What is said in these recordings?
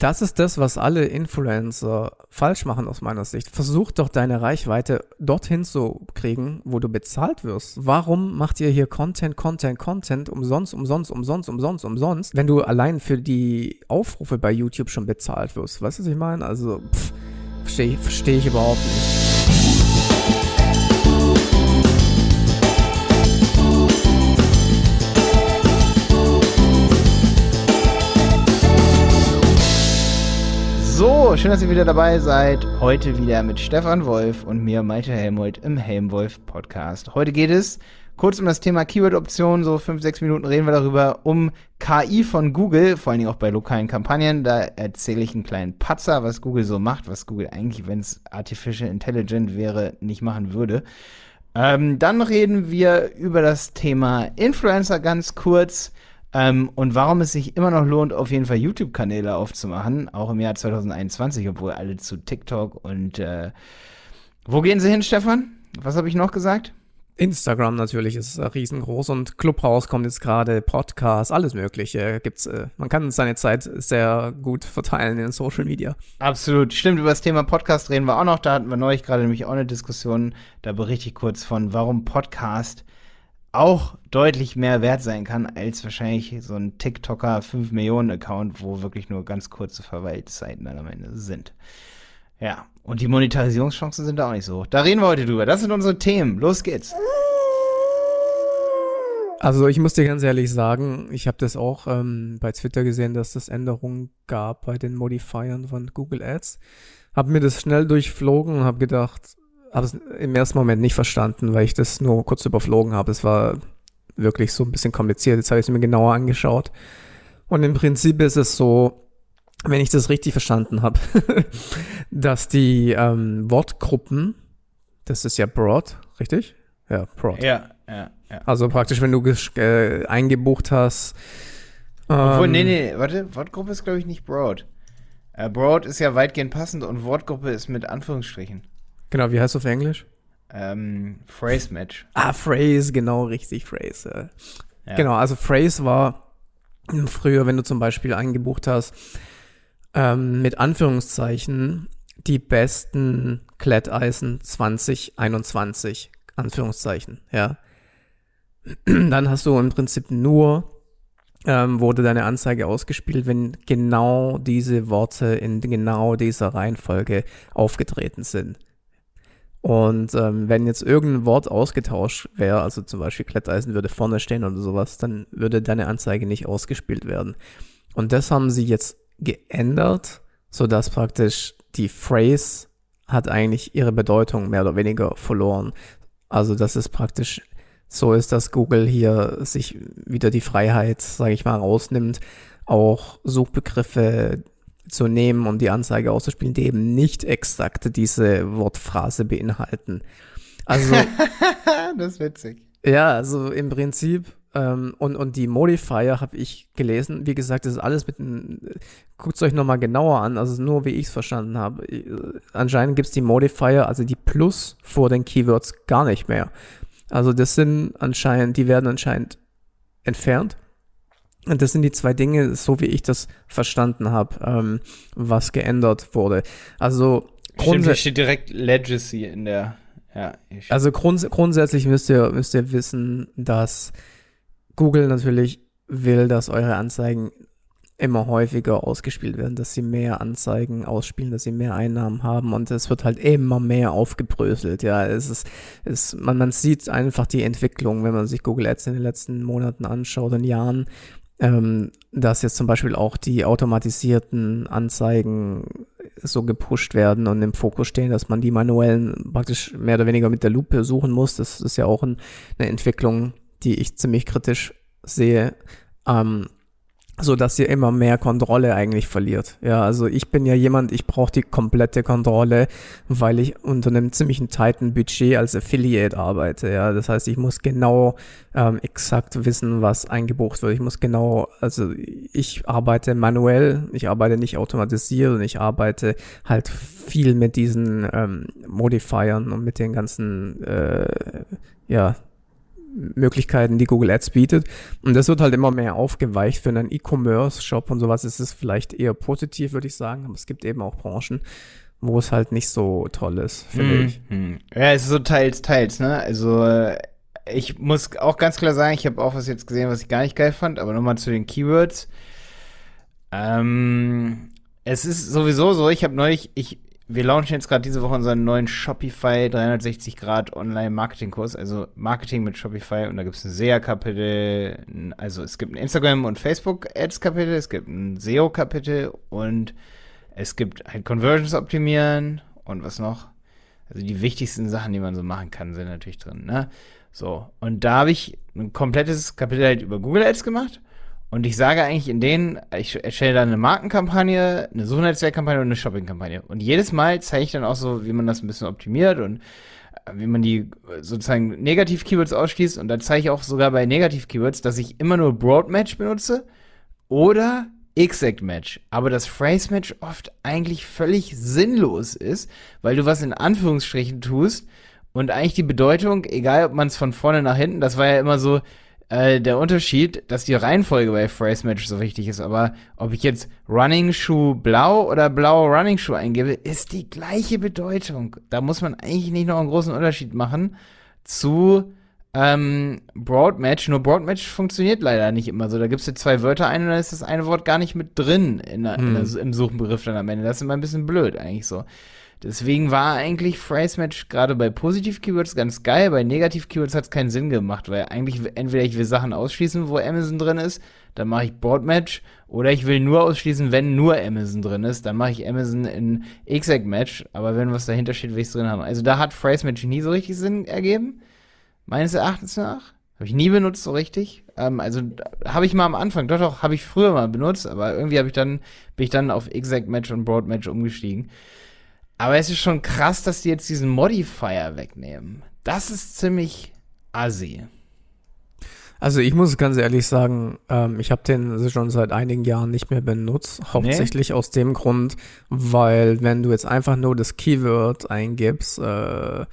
Das ist das, was alle Influencer falsch machen aus meiner Sicht. Versuch doch deine Reichweite dorthin zu kriegen, wo du bezahlt wirst. Warum macht ihr hier Content, Content, Content umsonst, umsonst, umsonst, umsonst, umsonst, wenn du allein für die Aufrufe bei YouTube schon bezahlt wirst? Weißt du, was ich meine? Also, verstehe versteh ich überhaupt nicht. So, schön, dass ihr wieder dabei seid. Heute wieder mit Stefan Wolf und mir, Malte Helmold, im Helmwolf Podcast. Heute geht es kurz um das Thema Keyword-Optionen. So fünf, sechs Minuten reden wir darüber, um KI von Google, vor allen Dingen auch bei lokalen Kampagnen. Da erzähle ich einen kleinen Patzer, was Google so macht, was Google eigentlich, wenn es Artificial Intelligent wäre, nicht machen würde. Ähm, dann reden wir über das Thema Influencer ganz kurz. Ähm, und warum es sich immer noch lohnt, auf jeden Fall YouTube-Kanäle aufzumachen, auch im Jahr 2021, obwohl alle zu TikTok und äh, wo gehen sie hin, Stefan? Was habe ich noch gesagt? Instagram natürlich ist riesengroß und Clubhouse kommt jetzt gerade, Podcast, alles Mögliche gibt's. Äh, man kann seine Zeit sehr gut verteilen in Social Media. Absolut, stimmt. Über das Thema Podcast reden wir auch noch. Da hatten wir neulich gerade nämlich auch eine Diskussion. Da berichte ich kurz von, warum Podcast auch deutlich mehr wert sein kann als wahrscheinlich so ein TikToker 5 Millionen Account, wo wirklich nur ganz kurze Verweilzeiten dann am Ende sind. Ja, und die Monetarisierungschancen sind da auch nicht so hoch. Da reden wir heute drüber. Das sind unsere Themen. Los geht's. Also ich muss dir ganz ehrlich sagen, ich habe das auch ähm, bei Twitter gesehen, dass es Änderungen gab bei den Modifiern von Google Ads. Hab mir das schnell durchflogen und habe gedacht, habe es im ersten Moment nicht verstanden, weil ich das nur kurz überflogen habe. Es war wirklich so ein bisschen kompliziert. Jetzt habe ich es mir genauer angeschaut. Und im Prinzip ist es so, wenn ich das richtig verstanden habe, dass die ähm, Wortgruppen, das ist ja broad, richtig? Ja, broad. Ja, ja, ja. Also praktisch, wenn du äh, eingebucht hast. Ähm, Obwohl, nee, nee, warte, Wortgruppe ist, glaube ich, nicht broad. Äh, broad ist ja weitgehend passend und Wortgruppe ist mit Anführungsstrichen. Genau, wie heißt es auf Englisch? Ähm, Phrase Match. Ah, Phrase, genau, richtig, Phrase. Ja. Genau, also Phrase war früher, wenn du zum Beispiel eingebucht hast, ähm, mit Anführungszeichen die besten Kletteisen 2021, Anführungszeichen, ja. Dann hast du im Prinzip nur ähm, wurde deine Anzeige ausgespielt, wenn genau diese Worte in genau dieser Reihenfolge aufgetreten sind. Und ähm, wenn jetzt irgendein Wort ausgetauscht wäre, also zum Beispiel Kletteisen würde vorne stehen oder sowas, dann würde deine Anzeige nicht ausgespielt werden. Und das haben sie jetzt geändert, sodass praktisch die Phrase hat eigentlich ihre Bedeutung mehr oder weniger verloren. Also das ist praktisch so ist, dass Google hier sich wieder die Freiheit, sage ich mal, rausnimmt, auch Suchbegriffe zu nehmen und die Anzeige auszuspielen, die eben nicht exakt diese Wortphrase beinhalten. Also. das ist witzig. Ja, also im Prinzip, ähm, und, und die Modifier habe ich gelesen. Wie gesagt, das ist alles mit guckt es euch nochmal genauer an, also nur wie ich es verstanden habe. Anscheinend gibt es die Modifier, also die Plus vor den Keywords gar nicht mehr. Also das sind anscheinend, die werden anscheinend entfernt. Und das sind die zwei Dinge, so wie ich das verstanden habe, ähm, was geändert wurde. Also Stimmt, steht direkt Legacy in der. Ja, also grunds grundsätzlich müsst ihr, müsst ihr wissen, dass Google natürlich will, dass eure Anzeigen immer häufiger ausgespielt werden, dass sie mehr Anzeigen ausspielen, dass sie mehr Einnahmen haben und es wird halt immer mehr aufgebröselt. Ja, es ist, es, man, man sieht einfach die Entwicklung, wenn man sich Google Ads in den letzten Monaten anschaut und Jahren, ähm, dass jetzt zum Beispiel auch die automatisierten Anzeigen so gepusht werden und im Fokus stehen, dass man die manuellen praktisch mehr oder weniger mit der Lupe suchen muss. Das ist ja auch ein, eine Entwicklung, die ich ziemlich kritisch sehe. Ähm, so dass ihr immer mehr Kontrolle eigentlich verliert. Ja, also ich bin ja jemand, ich brauche die komplette Kontrolle, weil ich unter einem ziemlichen tighten Budget als Affiliate arbeite. Ja, das heißt, ich muss genau ähm, exakt wissen, was eingebucht wird. Ich muss genau, also ich arbeite manuell, ich arbeite nicht automatisiert und ich arbeite halt viel mit diesen ähm, Modifiern und mit den ganzen, äh, ja, Möglichkeiten, die Google Ads bietet. Und das wird halt immer mehr aufgeweicht. Für einen E-Commerce-Shop und sowas ist es vielleicht eher positiv, würde ich sagen. Aber es gibt eben auch Branchen, wo es halt nicht so toll ist, finde hm, ich. Hm. Ja, es ist so teils, teils, ne? Also äh, ich muss auch ganz klar sagen, ich habe auch was jetzt gesehen, was ich gar nicht geil fand, aber nochmal zu den Keywords. Ähm, es ist sowieso so, ich habe neulich, ich, wir launchen jetzt gerade diese Woche unseren neuen Shopify 360 Grad Online-Marketing-Kurs, also Marketing mit Shopify und da gibt es ein SEA-Kapitel, also es gibt ein Instagram- und Facebook-Ads-Kapitel, es gibt ein SEO-Kapitel und es gibt halt Conversions optimieren und was noch? Also die wichtigsten Sachen, die man so machen kann, sind natürlich drin, ne? So, und da habe ich ein komplettes Kapitel halt über Google Ads gemacht. Und ich sage eigentlich in denen, ich erstelle da eine Markenkampagne, eine Suchnetzwerkkampagne und eine Shoppingkampagne. Und jedes Mal zeige ich dann auch so, wie man das ein bisschen optimiert und äh, wie man die sozusagen Negativ-Keywords ausschließt. Und dann zeige ich auch sogar bei Negativ-Keywords, dass ich immer nur Broad-Match benutze oder Exact Match, aber das Phrase Match oft eigentlich völlig sinnlos ist, weil du was in Anführungsstrichen tust und eigentlich die Bedeutung, egal ob man es von vorne nach hinten, das war ja immer so äh, der Unterschied, dass die Reihenfolge bei Phrase Match so wichtig ist. Aber ob ich jetzt Running Shoe blau oder blau Running Shoe eingebe, ist die gleiche Bedeutung. Da muss man eigentlich nicht noch einen großen Unterschied machen zu ähm, Broadmatch. Nur Broadmatch funktioniert leider nicht immer so. Da gibst du zwei Wörter ein und dann ist das eine Wort gar nicht mit drin in der, hm. in der, hm. im Suchbegriff dann am Ende. Das ist immer ein bisschen blöd eigentlich so. Deswegen war eigentlich Phrase Match gerade bei Positiv-Keywords ganz geil, bei Negativ-Keywords hat es keinen Sinn gemacht, weil eigentlich entweder ich will Sachen ausschließen, wo Amazon drin ist, dann mache ich Board Match, oder ich will nur ausschließen, wenn nur Amazon drin ist, dann mache ich Amazon in Exact Match, aber wenn was dahinter steht, will ich es drin haben. Also da hat Phrase Match nie so richtig Sinn ergeben, meines Erachtens nach. Habe ich nie benutzt so richtig. Ähm, also habe ich mal am Anfang, doch, doch, habe ich früher mal benutzt, aber irgendwie habe ich dann, bin ich dann auf Exact Match und Broad Match umgestiegen. Aber es ist schon krass, dass die jetzt diesen Modifier wegnehmen. Das ist ziemlich assi. Also ich muss ganz ehrlich sagen, ähm, ich habe den schon seit einigen Jahren nicht mehr benutzt. Hauptsächlich nee. aus dem Grund, weil wenn du jetzt einfach nur das Keyword eingibst, äh,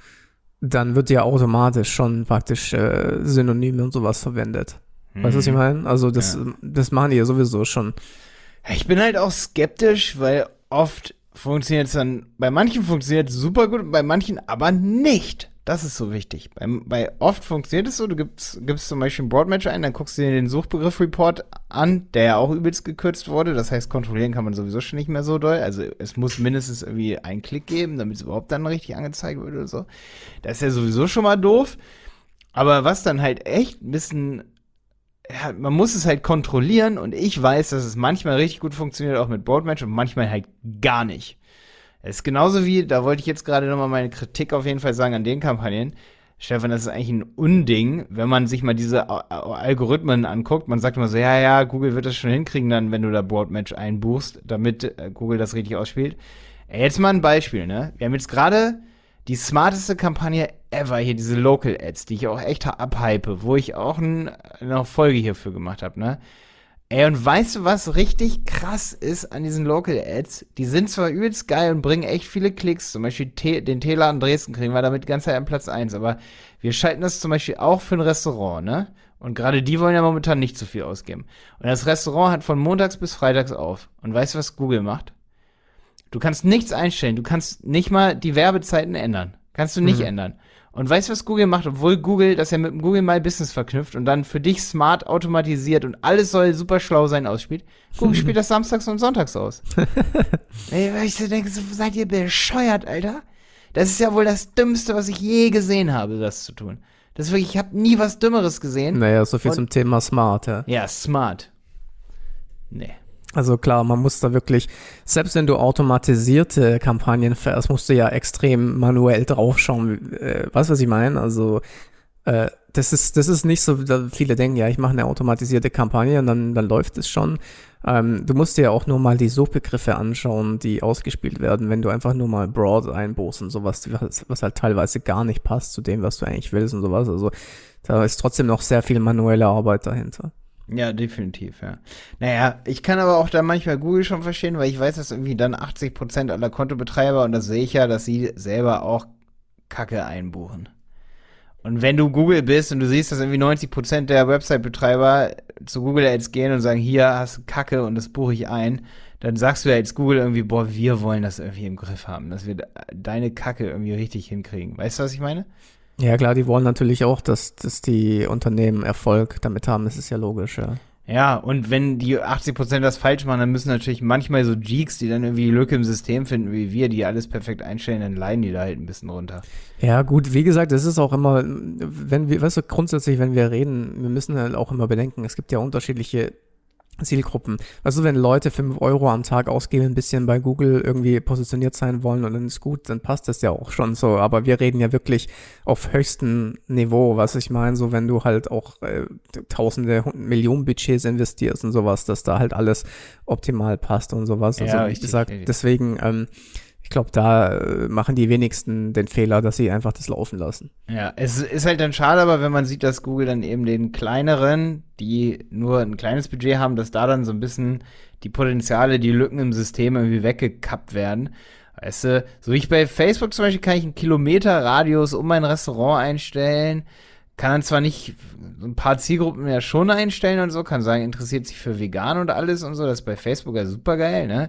dann wird ja automatisch schon praktisch äh, Synonyme und sowas verwendet. Hm. Weißt du, was ich mhm. meine? Also das, ja. das machen die ja sowieso schon. Ich bin halt auch skeptisch, weil oft funktioniert es dann, bei manchen funktioniert es super gut, bei manchen aber nicht. Das ist so wichtig. Bei, bei oft funktioniert es so, du gibst, gibst zum Beispiel ein Broadmatch ein, dann guckst du dir den Suchbegriff-Report an, der ja auch übelst gekürzt wurde. Das heißt, kontrollieren kann man sowieso schon nicht mehr so doll. Also es muss mindestens irgendwie einen Klick geben, damit es überhaupt dann richtig angezeigt wird oder so. Das ist ja sowieso schon mal doof. Aber was dann halt echt ein bisschen man muss es halt kontrollieren und ich weiß, dass es manchmal richtig gut funktioniert, auch mit Broadmatch und manchmal halt gar nicht. Es ist genauso wie, da wollte ich jetzt gerade nochmal meine Kritik auf jeden Fall sagen an den Kampagnen. Stefan, das ist eigentlich ein Unding, wenn man sich mal diese Algorithmen anguckt. Man sagt immer so, ja, ja, Google wird das schon hinkriegen dann, wenn du da Broadmatch einbuchst, damit äh, Google das richtig ausspielt. Jetzt mal ein Beispiel, ne? Wir haben jetzt gerade die smarteste Kampagne ever hier, diese Local Ads, die ich auch echt abhype, wo ich auch ein, eine Folge hierfür gemacht habe, ne? Ey, und weißt du, was richtig krass ist an diesen Local Ads? Die sind zwar übelst geil und bringen echt viele Klicks. Zum Beispiel T den Teeladen Dresden kriegen wir damit ganz an Platz 1. Aber wir schalten das zum Beispiel auch für ein Restaurant, ne? Und gerade die wollen ja momentan nicht zu viel ausgeben. Und das Restaurant hat von montags bis freitags auf. Und weißt du, was Google macht? Du kannst nichts einstellen. Du kannst nicht mal die Werbezeiten ändern. Kannst du nicht mhm. ändern. Und weißt du, was Google macht? Obwohl Google das ja mit dem Google My Business verknüpft und dann für dich smart automatisiert und alles soll super schlau sein ausspielt. Google spielt das samstags und sonntags aus. Ey, weil ich so denke, so, seid ihr bescheuert, Alter? Das ist ja wohl das Dümmste, was ich je gesehen habe, das zu tun. Das ist wirklich, ich habe nie was Dümmeres gesehen. Naja, so viel und, zum Thema smart, ja. Ja, smart. Nee. Also klar, man muss da wirklich, selbst wenn du automatisierte Kampagnen fährst, musst du ja extrem manuell draufschauen. Äh, weißt du, was ich meine? Also äh, das ist, das ist nicht so, viele denken, ja, ich mache eine automatisierte Kampagne und dann, dann läuft es schon. Ähm, du musst dir ja auch nur mal die Suchbegriffe anschauen, die ausgespielt werden, wenn du einfach nur mal Broad einbuchst und sowas, was, was halt teilweise gar nicht passt zu dem, was du eigentlich willst und sowas. Also da ist trotzdem noch sehr viel manuelle Arbeit dahinter. Ja, definitiv, ja. Naja, ich kann aber auch da manchmal Google schon verstehen, weil ich weiß, dass irgendwie dann 80% aller Kontobetreiber, und das sehe ich ja, dass sie selber auch Kacke einbuchen. Und wenn du Google bist und du siehst, dass irgendwie 90% der Website-Betreiber zu Google Ads gehen und sagen, hier hast du Kacke und das buche ich ein, dann sagst du ja jetzt Google irgendwie, boah, wir wollen das irgendwie im Griff haben, dass wir deine Kacke irgendwie richtig hinkriegen. Weißt du, was ich meine? Ja, klar, die wollen natürlich auch, dass, dass die Unternehmen Erfolg damit haben, das ist ja logisch, ja. Ja, und wenn die 80% das falsch machen, dann müssen natürlich manchmal so Geeks, die dann irgendwie Lücke im System finden, wie wir, die alles perfekt einstellen, dann leiden die da halt ein bisschen runter. Ja, gut, wie gesagt, es ist auch immer, wenn wir, weißt du, grundsätzlich, wenn wir reden, wir müssen halt auch immer bedenken, es gibt ja unterschiedliche Zielgruppen. Also wenn Leute 5 Euro am Tag ausgeben, ein bisschen bei Google irgendwie positioniert sein wollen und dann ist gut, dann passt das ja auch schon so. Aber wir reden ja wirklich auf höchstem Niveau, was ich meine, so wenn du halt auch äh, tausende, Millionen Budgets investierst und sowas, dass da halt alles optimal passt und sowas. Also ja, wie gesagt, deswegen ähm, ich glaube, da äh, machen die wenigsten den Fehler, dass sie einfach das laufen lassen. Ja, es ist halt dann schade, aber wenn man sieht, dass Google dann eben den kleineren, die nur ein kleines Budget haben, dass da dann so ein bisschen die Potenziale, die Lücken im System irgendwie weggekappt werden. Weißt du, so wie ich bei Facebook zum Beispiel kann ich einen Kilometer-Radius um mein Restaurant einstellen, kann dann zwar nicht ein paar Zielgruppen ja schon einstellen und so, kann sagen, interessiert sich für vegan und alles und so, das ist bei Facebook ja super geil, ne?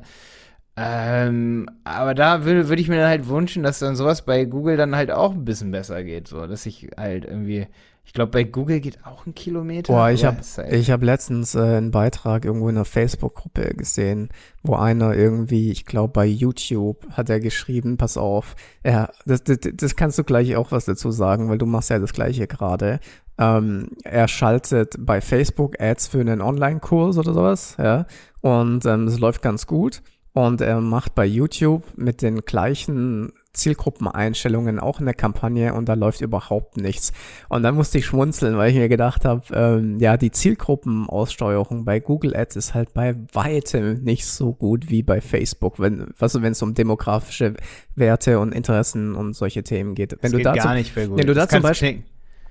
Ähm, aber da würde würd ich mir dann halt wünschen, dass dann sowas bei Google dann halt auch ein bisschen besser geht. So, dass ich halt irgendwie, ich glaube, bei Google geht auch ein Kilometer. Boah, ich habe halt ich hab letztens äh, einen Beitrag irgendwo in einer Facebook-Gruppe gesehen, wo einer irgendwie, ich glaube, bei YouTube hat er geschrieben, pass auf, ja, das, das, das kannst du gleich auch was dazu sagen, weil du machst ja das gleiche gerade. Ähm, er schaltet bei Facebook Ads für einen Online-Kurs oder sowas, ja, und ähm, das läuft ganz gut. Und er macht bei YouTube mit den gleichen Zielgruppeneinstellungen auch eine Kampagne und da läuft überhaupt nichts. Und dann musste ich schmunzeln, weil ich mir gedacht habe, ähm, ja, die Zielgruppenaussteuerung bei Google Ads ist halt bei weitem nicht so gut wie bei Facebook, wenn was wenn es um demografische Werte und Interessen und solche Themen geht. Wenn das du geht da gar zum, nicht bei Google. Wenn du da zum Beispiel,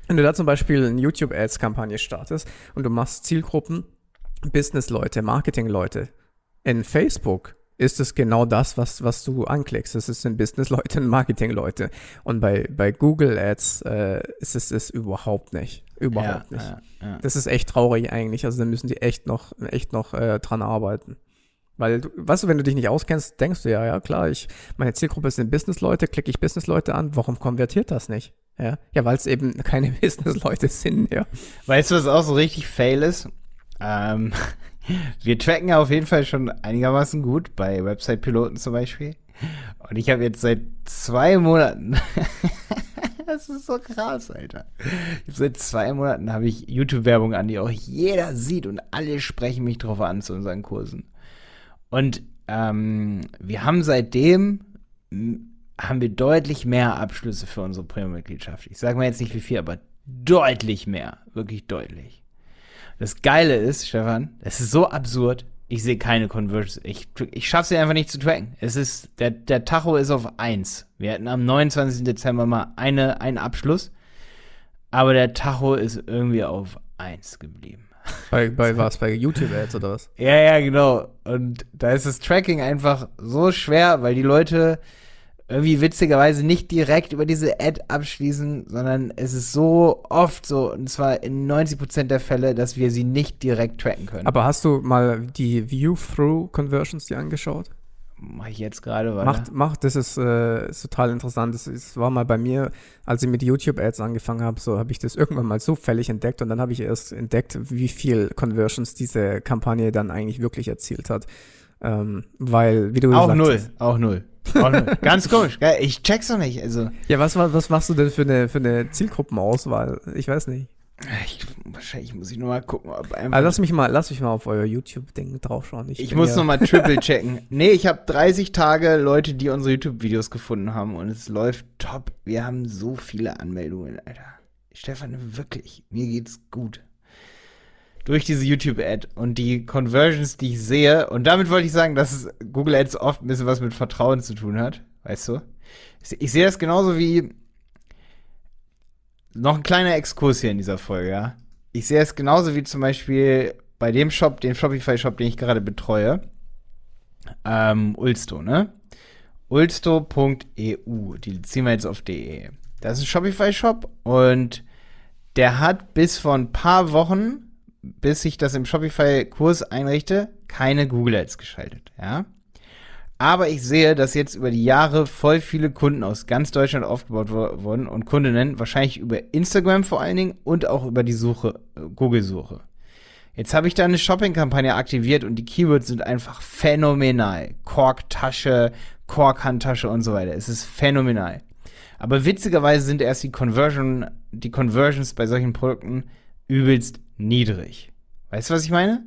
wenn du da zum Beispiel eine YouTube Ads Kampagne startest und du machst Zielgruppen Business-Leute, Marketing-Leute in Facebook ist es genau das, was, was du anklickst. Es sind Business-Leute und Marketing-Leute. Und bei, bei Google Ads äh, ist es es überhaupt nicht. Überhaupt ja, nicht. Ja, ja. Das ist echt traurig eigentlich. Also da müssen die echt noch, echt noch äh, dran arbeiten. Weil, du, weißt du, wenn du dich nicht auskennst, denkst du ja, ja klar, ich, meine Zielgruppe sind Business-Leute, klicke ich Business-Leute an, warum konvertiert das nicht? Ja, ja weil es eben keine Business-Leute sind, ja. Weißt du, was auch so richtig fail ist? Ähm, wir tracken auf jeden Fall schon einigermaßen gut bei Website-Piloten zum Beispiel. Und ich habe jetzt seit zwei Monaten, das ist so krass, Alter. Seit zwei Monaten habe ich YouTube-Werbung an, die auch jeder sieht und alle sprechen mich drauf an zu unseren Kursen. Und ähm, wir haben seitdem haben wir deutlich mehr Abschlüsse für unsere Premium-Mitgliedschaft. Ich sage mal jetzt nicht wie viel, aber deutlich mehr, wirklich deutlich. Das Geile ist, Stefan, es ist so absurd. Ich sehe keine Conversions. Ich, ich schaffe sie einfach nicht zu tracken. Es ist, der, der Tacho ist auf 1. Wir hatten am 29. Dezember mal eine, einen Abschluss. Aber der Tacho ist irgendwie auf 1 geblieben. Bei, bei was? Bei YouTube-Ads oder was? Ja, ja, genau. Und da ist das Tracking einfach so schwer, weil die Leute irgendwie witzigerweise nicht direkt über diese Ad abschließen, sondern es ist so oft so, und zwar in 90% der Fälle, dass wir sie nicht direkt tracken können. Aber hast du mal die View-Through-Conversions dir angeschaut? Mach ich jetzt gerade, weil. Macht, macht, das ist, äh, ist total interessant. Das, das, war mal bei mir, als ich mit YouTube-Ads angefangen habe, so habe ich das irgendwann mal zufällig entdeckt und dann habe ich erst entdeckt, wie viel Conversions diese Kampagne dann eigentlich wirklich erzielt hat. Ähm, weil, wie du auch. Auch null, auch null. Ganz komisch. Ich check's noch nicht. Also. Ja, was, was machst du denn für eine, für eine Zielgruppenauswahl? Ich weiß nicht. Ich, wahrscheinlich muss ich nur mal gucken, ob einfach. Also lass mich mal, lass mich mal auf euer YouTube-Ding draufschauen. Ich, ich muss ja noch mal triple checken. nee, ich habe 30 Tage Leute, die unsere YouTube-Videos gefunden haben und es läuft top. Wir haben so viele Anmeldungen, Alter. Stefan, wirklich, mir geht's gut durch diese YouTube-Ad und die Conversions, die ich sehe. Und damit wollte ich sagen, dass Google Ads oft ein bisschen was mit Vertrauen zu tun hat. Weißt du? Ich, sehe das genauso wie. Noch ein kleiner Exkurs hier in dieser Folge, ja. Ich sehe es genauso wie zum Beispiel bei dem Shop, dem Shopify-Shop, den ich gerade betreue. Ähm, Ulsto, ne? Ulsto.eu. Die ziehen wir jetzt auf DE. Das ist ein Shopify-Shop und der hat bis vor ein paar Wochen, bis ich das im Shopify-Kurs einrichte, keine Google Ads geschaltet, ja. Aber ich sehe, dass jetzt über die Jahre voll viele Kunden aus ganz Deutschland aufgebaut wurden und Kundinnen, wahrscheinlich über Instagram vor allen Dingen und auch über die Suche, Google-Suche. Jetzt habe ich da eine Shopping-Kampagne aktiviert und die Keywords sind einfach phänomenal. Korktasche, Korkhandtasche und so weiter. Es ist phänomenal. Aber witzigerweise sind erst die Conversion, die Conversions bei solchen Produkten übelst niedrig. Weißt du, was ich meine?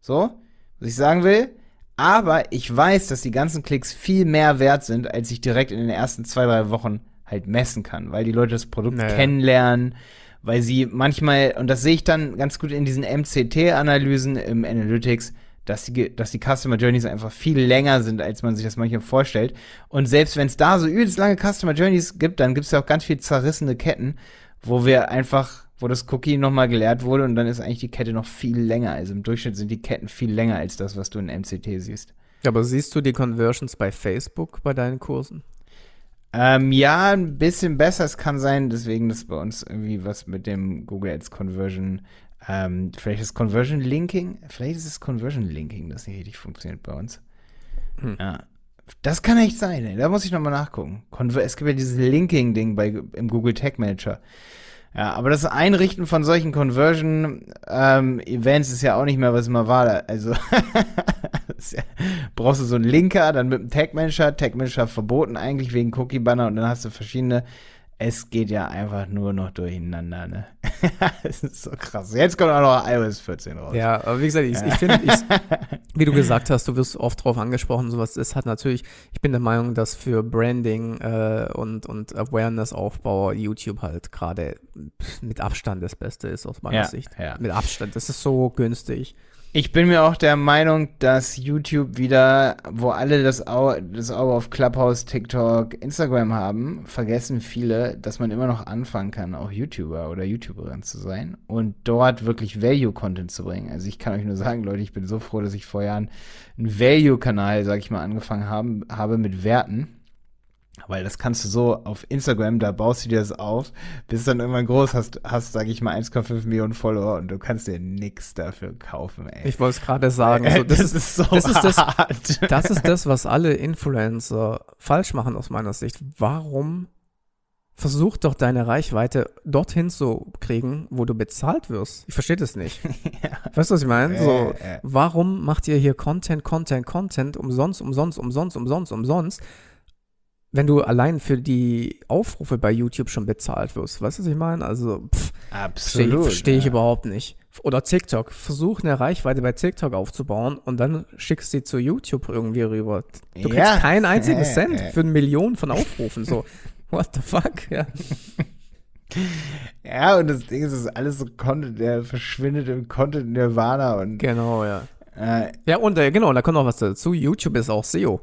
So? Was ich sagen will? Aber ich weiß, dass die ganzen Klicks viel mehr wert sind, als ich direkt in den ersten zwei, drei Wochen halt messen kann, weil die Leute das Produkt naja. kennenlernen, weil sie manchmal, und das sehe ich dann ganz gut in diesen MCT-Analysen im Analytics, dass die, dass die Customer Journeys einfach viel länger sind, als man sich das manchmal vorstellt. Und selbst wenn es da so übelst lange Customer Journeys gibt, dann gibt es ja auch ganz viel zerrissene Ketten, wo wir einfach, wo das Cookie nochmal geleert wurde und dann ist eigentlich die Kette noch viel länger. Also im Durchschnitt sind die Ketten viel länger als das, was du in MCT siehst. Aber siehst du die Conversions bei Facebook bei deinen Kursen? Ähm, ja, ein bisschen besser. Es kann sein, deswegen, dass bei uns irgendwie was mit dem Google Ads Conversion ähm, vielleicht ist Conversion Linking, vielleicht ist es Conversion Linking, das nicht richtig funktioniert bei uns. Hm. Ja. Das kann echt sein, ey. da muss ich nochmal nachgucken. Conver es gibt ja dieses Linking-Ding im Google Tag Manager. Ja, aber das Einrichten von solchen Conversion-Events ähm, ist ja auch nicht mehr, was immer war. Also ja, brauchst du so einen Linker, dann mit dem Tag Manager, Tag Manager verboten eigentlich wegen Cookie Banner und dann hast du verschiedene es geht ja einfach nur noch durcheinander, ne? das ist so krass. Jetzt kommt auch noch iOS 14 raus. Ja, aber wie gesagt, ich, ich finde, wie du gesagt hast, du wirst oft drauf angesprochen, sowas ist hat natürlich, ich bin der Meinung, dass für Branding äh, und, und Awareness-Aufbau YouTube halt gerade mit Abstand das Beste ist aus meiner ja, Sicht. Ja. Mit Abstand. Das ist so günstig. Ich bin mir auch der Meinung, dass YouTube wieder, wo alle das Auge, das Auge auf Clubhouse, TikTok, Instagram haben, vergessen viele, dass man immer noch anfangen kann, auch YouTuber oder YouTuberin zu sein und dort wirklich Value-Content zu bringen. Also ich kann euch nur sagen, Leute, ich bin so froh, dass ich vor Jahren einen Value-Kanal, sag ich mal, angefangen haben, habe mit Werten weil das kannst du so auf Instagram, da baust du dir das auf, bis dann irgendwann groß hast, hast, sag ich mal, 1,5 Millionen Follower und du kannst dir nichts dafür kaufen, ey. Ich wollte es gerade sagen. So, das, das, ist so das ist das, hart. das ist das, was alle Influencer falsch machen aus meiner Sicht. Warum versuch doch deine Reichweite dorthin zu kriegen, wo du bezahlt wirst. Ich verstehe das nicht. ja. Weißt du, was ich meine? So, warum macht ihr hier Content, Content, Content umsonst, umsonst, umsonst, umsonst, umsonst? Wenn du allein für die Aufrufe bei YouTube schon bezahlt wirst. Weißt du, was ich meine? Also, pff, Absolut. Verstehe ich ja. überhaupt nicht. Oder TikTok. Versuch eine Reichweite bei TikTok aufzubauen und dann schickst du sie zu YouTube irgendwie rüber. Du ja. kriegst keinen einzigen Cent für eine Million von Aufrufen. So, what the fuck? Ja. Ja, und das Ding ist, es ist alles so Content, der verschwindet im Content Nirvana und. Genau, ja. Äh, ja, und äh, genau, da kommt noch was dazu. YouTube ist auch SEO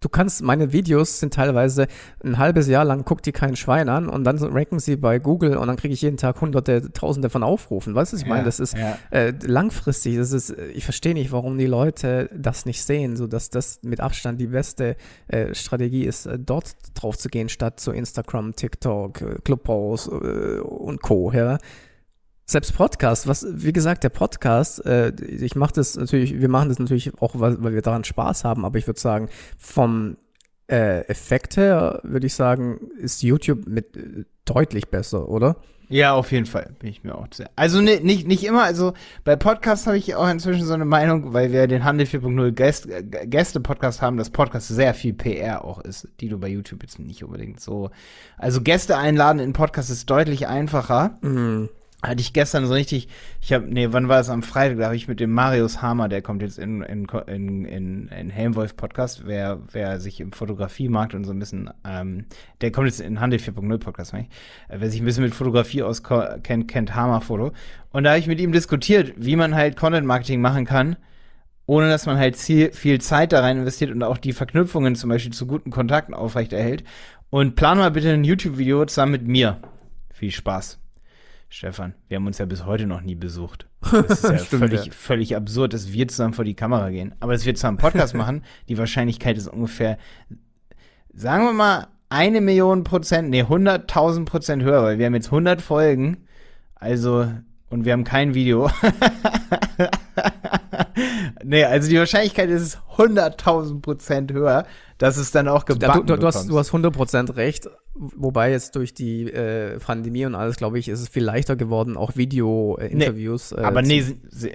du kannst, meine Videos sind teilweise ein halbes Jahr lang, guckt die kein Schwein an und dann ranken sie bei Google und dann kriege ich jeden Tag hunderte, tausende von Aufrufen. Weißt du, was ich meine? Das ist ja. äh, langfristig, das ist, ich verstehe nicht, warum die Leute das nicht sehen, so dass das mit Abstand die beste äh, Strategie ist, äh, dort drauf zu gehen, statt zu Instagram, TikTok, äh, Clubhouse äh, und Co. Ja? Selbst Podcast, was, wie gesagt, der Podcast, äh, ich mache das natürlich, wir machen das natürlich auch, weil, weil wir daran Spaß haben, aber ich würde sagen, vom äh, Effekt her, würde ich sagen, ist YouTube mit äh, deutlich besser, oder? Ja, auf jeden Fall, bin ich mir auch sehr. Also ne, nicht, nicht immer, also bei Podcasts habe ich auch inzwischen so eine Meinung, weil wir den Handel 4.0 Gäste, Gäste-Podcast haben, dass Podcast sehr viel PR auch ist, die du bei YouTube jetzt nicht unbedingt so. Also Gäste einladen in Podcast ist deutlich einfacher. Mhm hatte ich gestern so richtig, ich habe, nee, wann war es am Freitag, da habe ich mit dem Marius Hammer, der kommt jetzt in, in, in, in, in Helmwolf Podcast, wer, wer sich im Fotografiemarkt und so ein bisschen, ähm, der kommt jetzt in Handel 4.0 Podcast, äh, wer sich ein bisschen mit Fotografie auskennt, kennt Hammer Foto. Und da habe ich mit ihm diskutiert, wie man halt Content Marketing machen kann, ohne dass man halt viel, viel Zeit da rein investiert und auch die Verknüpfungen zum Beispiel zu guten Kontakten aufrechterhält. Und plan mal bitte ein YouTube-Video zusammen mit mir. Viel Spaß. Stefan, wir haben uns ja bis heute noch nie besucht. Das ist ja Stimmt, völlig, ja. völlig absurd, dass wir zusammen vor die Kamera gehen. Aber dass wir zusammen einen Podcast machen, die Wahrscheinlichkeit ist ungefähr, sagen wir mal, eine Million Prozent, nee, 100.000 Prozent höher, weil wir haben jetzt 100 Folgen. Also, und wir haben kein Video. nee, also die Wahrscheinlichkeit ist 100.000 Prozent höher, dass es dann auch gebacken ja, du, du, hast, du hast 100% recht. Wobei jetzt durch die äh, Pandemie und alles, glaube ich, ist es viel leichter geworden, auch Video-Interviews. Nee, äh, aber, nee,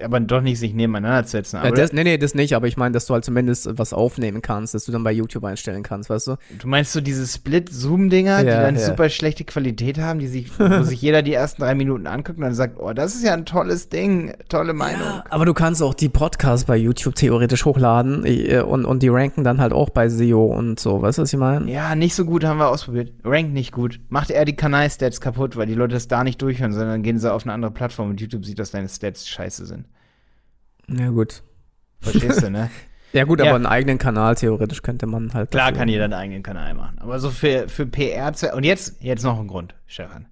aber doch nicht sich nebeneinander zu setzen. Äh, das, nee, nee, das nicht, aber ich meine, dass du halt zumindest was aufnehmen kannst, dass du dann bei YouTube einstellen kannst, weißt du? Du meinst so diese Split-Zoom-Dinger, ja, die dann ja. super schlechte Qualität haben, die sich, wo sich jeder die ersten drei Minuten anguckt und dann sagt, oh, das ist ja ein tolles Ding, tolle Meinung. Ja, aber du kannst auch die Podcasts bei YouTube theoretisch hochladen äh, und, und die ranken dann halt auch bei SEO und so, weißt du, was ich meine? Ja, nicht so gut haben wir ausprobiert rankt nicht gut. Macht er die Kanal-Stats kaputt, weil die Leute das da nicht durchhören, sondern gehen sie auf eine andere Plattform und YouTube sieht, dass deine Stats scheiße sind. Ja, gut. Verstehst du, ne? ja, gut, ja. aber einen eigenen Kanal theoretisch könnte man halt. Klar kann jeder einen eigenen Kanal machen. Aber so für, für PR. Und jetzt, jetzt noch ein Grund, Stefan.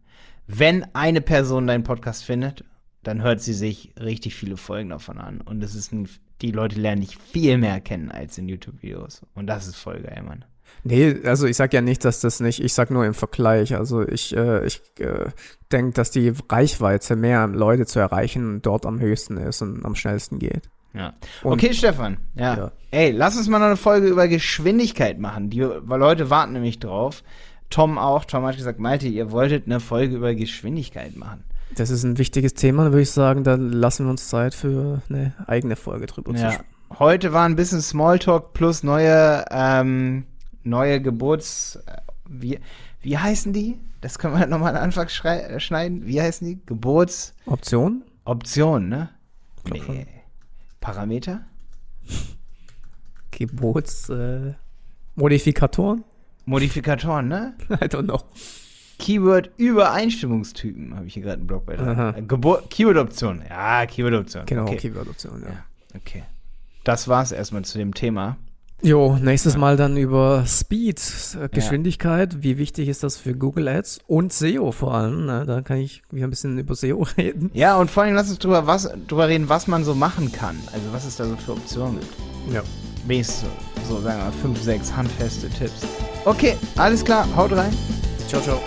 Wenn eine Person deinen Podcast findet, dann hört sie sich richtig viele Folgen davon an. Und das ist ein, die Leute lernen dich viel mehr kennen als in YouTube-Videos. Und das ist voll geil, Mann. Nee, also ich sag ja nicht, dass das nicht, ich sag nur im Vergleich. Also ich, äh, ich äh, denke, dass die Reichweite, mehr Leute zu erreichen, dort am höchsten ist und am schnellsten geht. Ja. Und, okay, Stefan. Ja. ja. Ey, lass uns mal noch eine Folge über Geschwindigkeit machen. Die weil Leute warten nämlich drauf. Tom auch. Tom hat gesagt, Malte, ihr wolltet eine Folge über Geschwindigkeit machen. Das ist ein wichtiges Thema, würde ich sagen. Da lassen wir uns Zeit für eine eigene Folge drüber ja. zu Heute war ein bisschen Smalltalk plus neue ähm, neue Geburts... Äh, wie, wie heißen die? Das können wir nochmal an Anfang äh, schneiden. Wie heißen die? Geburts... Option? Option, ne? Nee. Parameter? Geburts... Äh, Modifikatoren? Modifikatoren, ne? I don't know. Keyword Übereinstimmungstypen, habe ich hier gerade einen Blog bei. Äh, Keyword-Option. Ja, Keyword-Option. Genau, okay. Keyword-Option, ja. ja. Okay. Das war's erstmal zu dem Thema. Jo, nächstes. Mal dann über Speed, äh, Geschwindigkeit. Ja. Wie wichtig ist das für Google Ads und SEO vor allem? Ne? Da kann ich wieder ein bisschen über SEO reden. Ja, und vor allem lass uns drüber, was, drüber reden, was man so machen kann. Also was es da so für Optionen gibt. Ja. Wenigstens so, so sagen wir mal, fünf, sechs handfeste Tipps. Okay, alles klar, haut rein. Ciao, ciao.